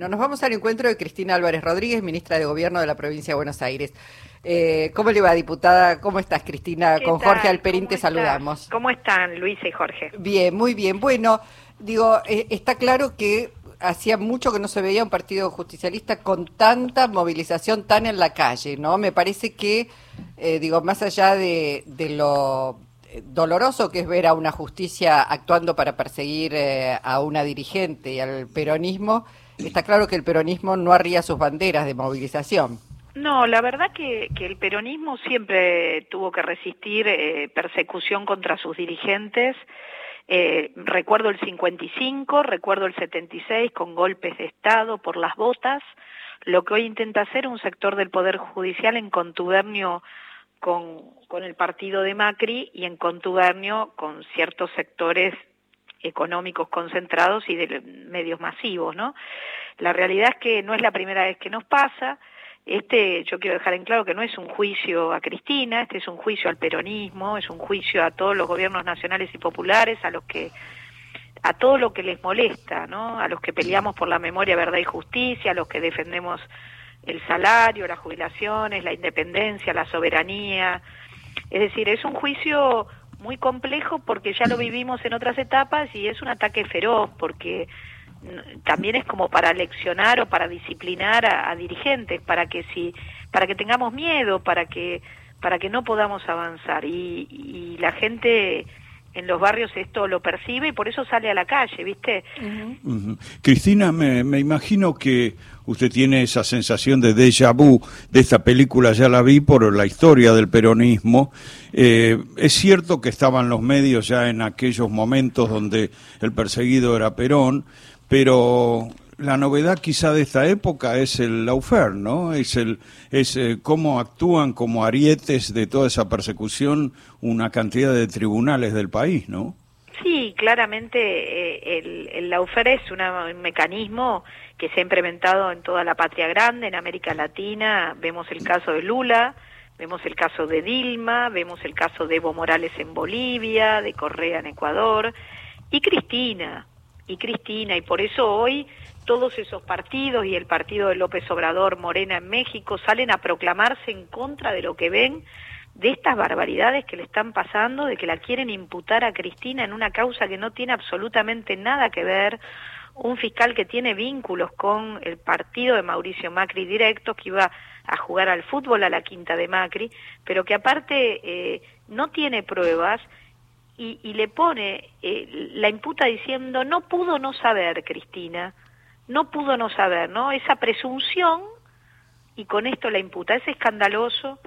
Bueno, nos vamos al encuentro de Cristina Álvarez Rodríguez, ministra de Gobierno de la provincia de Buenos Aires. Eh, ¿Cómo le va, diputada? ¿Cómo estás, Cristina? Con Jorge Alperín te saludamos. ¿Cómo están, Luisa y Jorge? Bien, muy bien. Bueno, digo, eh, está claro que hacía mucho que no se veía un partido justicialista con tanta movilización tan en la calle, ¿no? Me parece que, eh, digo, más allá de, de lo doloroso que es ver a una justicia actuando para perseguir eh, a una dirigente y al peronismo, está claro que el peronismo no arría sus banderas de movilización. No, la verdad que, el peronismo siempre tuvo que resistir eh, persecución contra sus dirigentes. Eh, recuerdo el 55, recuerdo el 76 con golpes de Estado por las botas, lo que hoy intenta hacer un sector del Poder Judicial en contubernio con, con el partido de Macri y en contubernio con ciertos sectores económicos concentrados y de medios masivos, ¿no? La realidad es que no es la primera vez que nos pasa. Este, yo quiero dejar en claro que no es un juicio a Cristina, este es un juicio al peronismo, es un juicio a todos los gobiernos nacionales y populares, a los que a todo lo que les molesta, ¿no? A los que peleamos por la memoria, verdad y justicia, a los que defendemos el salario, las jubilaciones, la independencia, la soberanía. Es decir, es un juicio muy complejo porque ya lo vivimos en otras etapas y es un ataque feroz porque también es como para leccionar o para disciplinar a, dirigentes para que si para que tengamos miedo para que para que no podamos avanzar y, y la gente en los barrios esto lo percibe y por eso sale a la calle, ¿viste? Cristina, me, me, imagino que usted tiene esa sensación de déjà vu de esta película, ya la vi por la historia del peronismo. Eh, es cierto que estaban los medios ya en aquellos momentos donde el perseguido era Perón, pero la novedad quizá de esta época es el lawfare, ¿no? Es el es eh, cómo actúan como arietes de toda esa persecución una cantidad de tribunales del país, ¿no? Sí, claramente eh, el, el lawfare es un mecanismo que se ha implementado en toda la patria grande, en América Latina. Vemos el caso de Lula, vemos el caso de Dilma, vemos el caso de Evo Morales en Bolivia, de Correa en Ecuador y Cristina y Cristina y por eso hoy todos esos partidos y el partido de López Obrador, Morena en México, salen a proclamarse en contra de lo que ven, de estas barbaridades que le están pasando, de que la quieren imputar a Cristina en una causa que no tiene absolutamente nada que ver, un fiscal que tiene vínculos con el partido de Mauricio Macri directo, que iba a jugar al fútbol a la quinta de Macri, pero que aparte eh, no tiene pruebas y, y le pone, eh, la imputa diciendo, no pudo no saber, Cristina, no pudo no saber, ¿no? Esa presunción y con esto la imputa. Es escandaloso,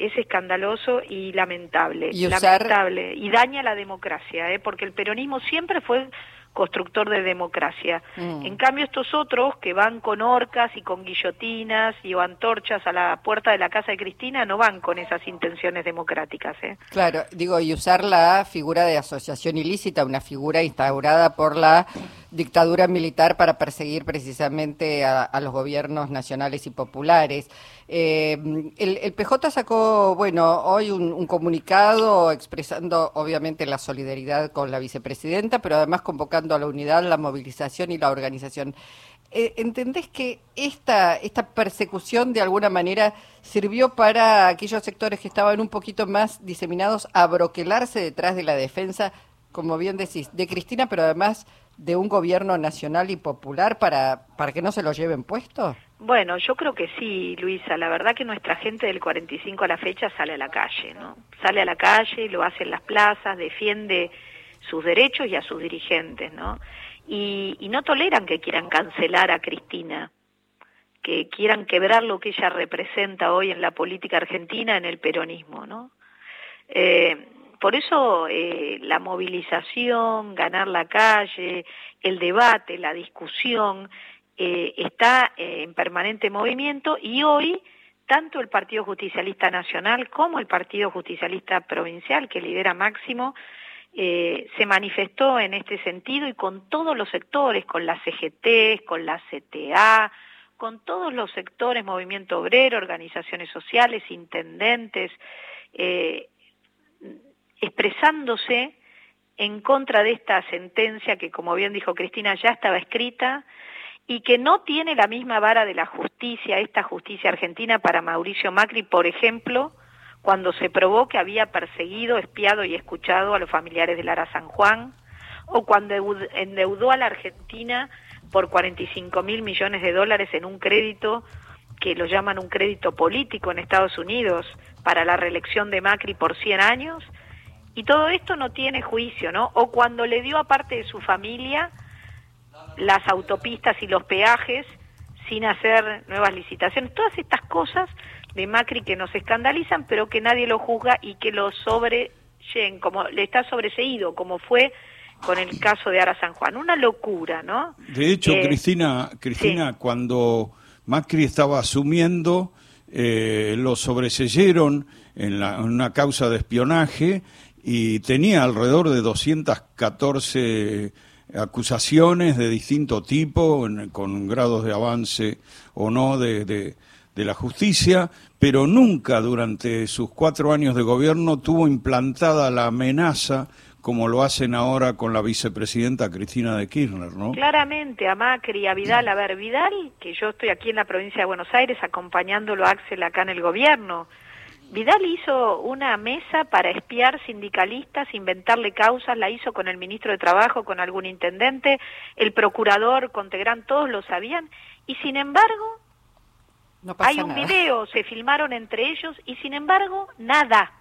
es escandaloso y lamentable, y lamentable y daña la democracia, ¿eh? porque el peronismo siempre fue constructor de democracia. Mm. En cambio, estos otros que van con orcas y con guillotinas y o antorchas a la puerta de la casa de Cristina no van con esas intenciones democráticas. ¿eh? Claro, digo, y usar la figura de asociación ilícita, una figura instaurada por la dictadura militar para perseguir precisamente a, los gobiernos nacionales y populares. Eh, el, PJ sacó, bueno, hoy un, comunicado expresando obviamente la solidaridad con la vicepresidenta, pero además convocando a la unidad, la movilización y la organización. Eh, ¿Entendés que esta, esta persecución de alguna manera sirvió para aquellos sectores que estaban un poquito más diseminados a broquelarse detrás de la defensa, como bien decís, de Cristina, pero además de un gobierno nacional y popular para, para que no se lo lleven puesto? Bueno, yo creo que sí, Luisa. La verdad que nuestra gente del 45 a la fecha sale a la calle, ¿no? Sale a la calle, lo hace en las plazas, defiende sus derechos y a sus dirigentes, ¿no? Y, y no toleran que quieran cancelar a Cristina, que quieran quebrar lo que ella representa hoy en la política argentina, en el peronismo, ¿no? Eh, por eso eh, la movilización, ganar la calle, el debate, la discusión, eh, está eh, en permanente movimiento y hoy tanto el Partido Justicialista Nacional como el Partido Justicialista Provincial, que lidera Máximo, se manifestó en este sentido y con todos los sectores, con la CGT, con la CTA, con todos los sectores, movimiento obrero, organizaciones sociales, intendentes, eh, expresándose en contra de esta sentencia que, como bien dijo Cristina, ya estaba escrita y que no tiene la misma vara de la justicia, esta justicia argentina para Mauricio Macri, por ejemplo, cuando se probó que había perseguido, espiado y escuchado a los familiares de Lara San Juan, o cuando endeudó a la Argentina por 45 mil millones de dólares en un crédito que lo llaman un crédito político en Estados Unidos para la reelección de Macri por 100 años, y todo esto no tiene juicio, ¿no? O cuando le dio a parte de su familia las autopistas y los peajes sin hacer nuevas licitaciones, todas estas cosas de Macri que nos escandalizan, pero que nadie lo juzga y que lo sobreyen, como le está sobreseído, como fue con el caso de Ara San Juan. Una locura, ¿no? De hecho, eh, Cristina, Cristina cuando Macri estaba asumiendo, eh, lo sobreseyeron en, la, en una causa de espionaje y tenía alrededor de 214 acusaciones de distinto tipo, con grados de avance o no de, la justicia, pero nunca durante sus cuatro años de gobierno tuvo implantada la amenaza como lo hacen ahora con la vicepresidenta Cristina de Kirchner, ¿no? Claramente, a Macri, a Vidal, a ver, Vidal, que yo estoy aquí en la provincia de Buenos Aires acompañándolo a Axel acá en el gobierno, Vidal hizo una mesa para espiar sindicalistas, inventarle causas, la hizo con el ministro de Trabajo, con algún intendente, el procurador, Contegrán, todos lo sabían, y sin embargo, hay un video, se filmaron entre ellos, y sin embargo, nada,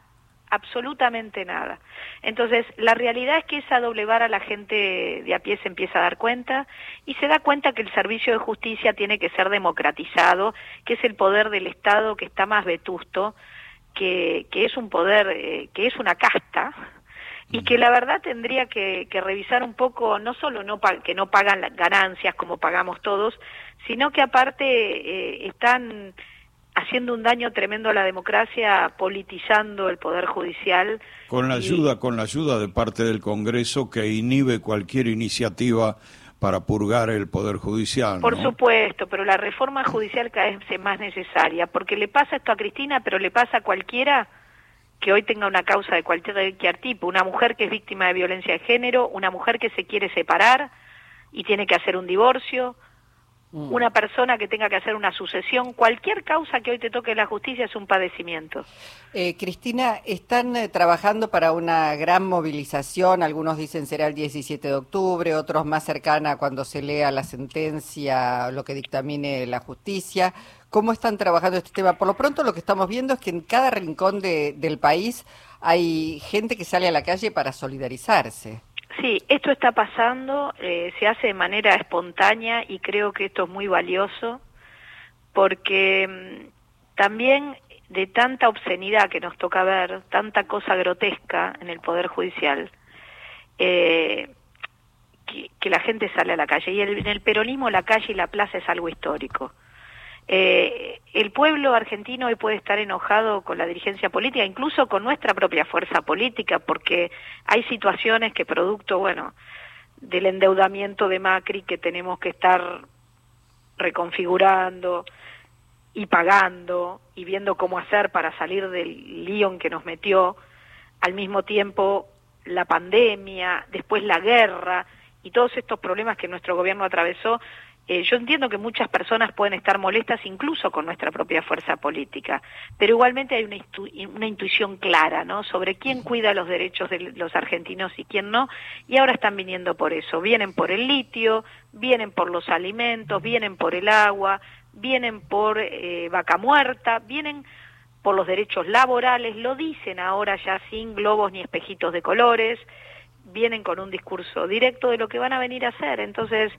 absolutamente nada. Entonces, la realidad es que esa doble vara la gente de a pie se empieza a dar cuenta y se da cuenta que el servicio de justicia tiene que ser democratizado, que es el poder del Estado que está más vetusto, que, que es un poder, eh, que es una casta, y que la verdad tendría que, que revisar un poco, no solo no que no pagan ganancias como pagamos todos, sino que aparte eh, están haciendo un daño tremendo a la democracia, politizando el poder judicial. Con la ayuda, con la ayuda de parte del Congreso que inhibe cualquier iniciativa para purgar el Poder Judicial. Por supuesto, pero la reforma judicial cada vez es más necesaria, porque le pasa esto a Cristina, pero le pasa a cualquiera que hoy tenga una causa de cualquier tipo, una mujer que es víctima de violencia de género, una mujer que se quiere separar y tiene que hacer un divorcio, Mm. una persona que tenga que hacer una sucesión, cualquier causa que hoy te toque la justicia es un padecimiento. Eh, Cristina, están eh, trabajando para una gran movilización, algunos dicen será el 17 de octubre, otros más cercana cuando se lea la sentencia, lo que dictamine la justicia. ¿Cómo están trabajando este tema? Por lo pronto lo que estamos viendo es que en cada rincón del país hay gente que sale a la calle para solidarizarse. Sí, esto está pasando, eh, se hace de manera espontánea y creo que esto es muy valioso porque mm, también de tanta obscenidad que nos toca ver, tanta cosa grotesca en el Poder Judicial, eh, que, la gente sale a la calle. Y en el peronismo la calle y la plaza es algo histórico. Eh, el pueblo argentino hoy puede estar enojado con la dirigencia política, incluso con nuestra propia fuerza política, porque hay situaciones que producto, bueno, del endeudamiento de Macri que tenemos que estar reconfigurando y pagando y viendo cómo hacer para salir del lío que nos metió, al mismo tiempo la pandemia, después la guerra y todos estos problemas que nuestro gobierno atravesó eh, yo entiendo que muchas personas pueden estar molestas incluso con nuestra propia fuerza política, pero igualmente hay una, una intuición clara, ¿no? Sobre quién cuida los derechos de los argentinos y quién no, y ahora están viniendo por eso. Vienen por el litio, vienen por los alimentos, vienen por el agua, vienen por eh, vaca muerta, vienen por los derechos laborales, lo dicen ahora ya sin globos ni espejitos de colores, vienen con un discurso directo de lo que van a venir a hacer. Entonces,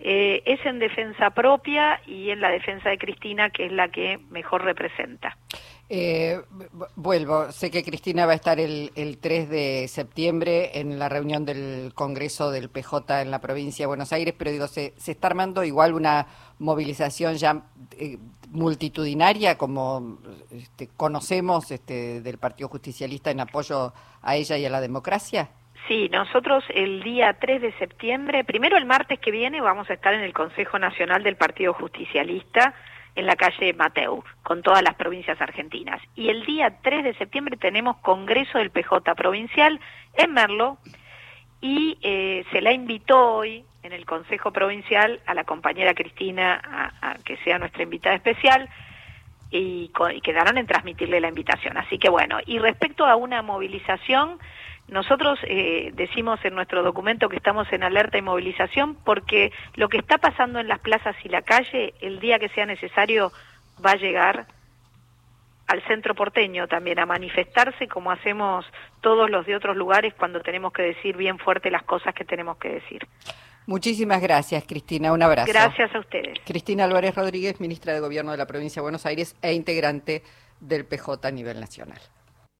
eh, es en defensa propia y en la defensa de Cristina, que es la que mejor representa. Eh, vuelvo, sé que Cristina va a estar el, el, 3 de septiembre en la reunión del Congreso del PJ en la provincia de Buenos Aires, pero digo, se, se está armando igual una movilización ya eh, multitudinaria como este, conocemos este, del Partido Justicialista en apoyo a ella y a la democracia. Sí, nosotros el día 3 de septiembre, primero el martes que viene, vamos a estar en el Consejo Nacional del Partido Justicialista en la calle Mateu, con todas las provincias argentinas. Y el día 3 de septiembre tenemos Congreso del PJ Provincial en Merlo y eh, se la invitó hoy en el Consejo Provincial a la compañera Cristina a, que sea nuestra invitada especial y, y, quedaron en transmitirle la invitación. Así que bueno, y respecto a una movilización, nosotros eh, decimos en nuestro documento que estamos en alerta y movilización porque lo que está pasando en las plazas y la calle, el día que sea necesario, va a llegar al centro porteño también a manifestarse como hacemos todos los de otros lugares cuando tenemos que decir bien fuerte las cosas que tenemos que decir. Muchísimas gracias, Cristina. Un abrazo. Gracias a ustedes. Cristina Álvarez Rodríguez, ministra de Gobierno de la Provincia de Buenos Aires e integrante del PJ a nivel nacional.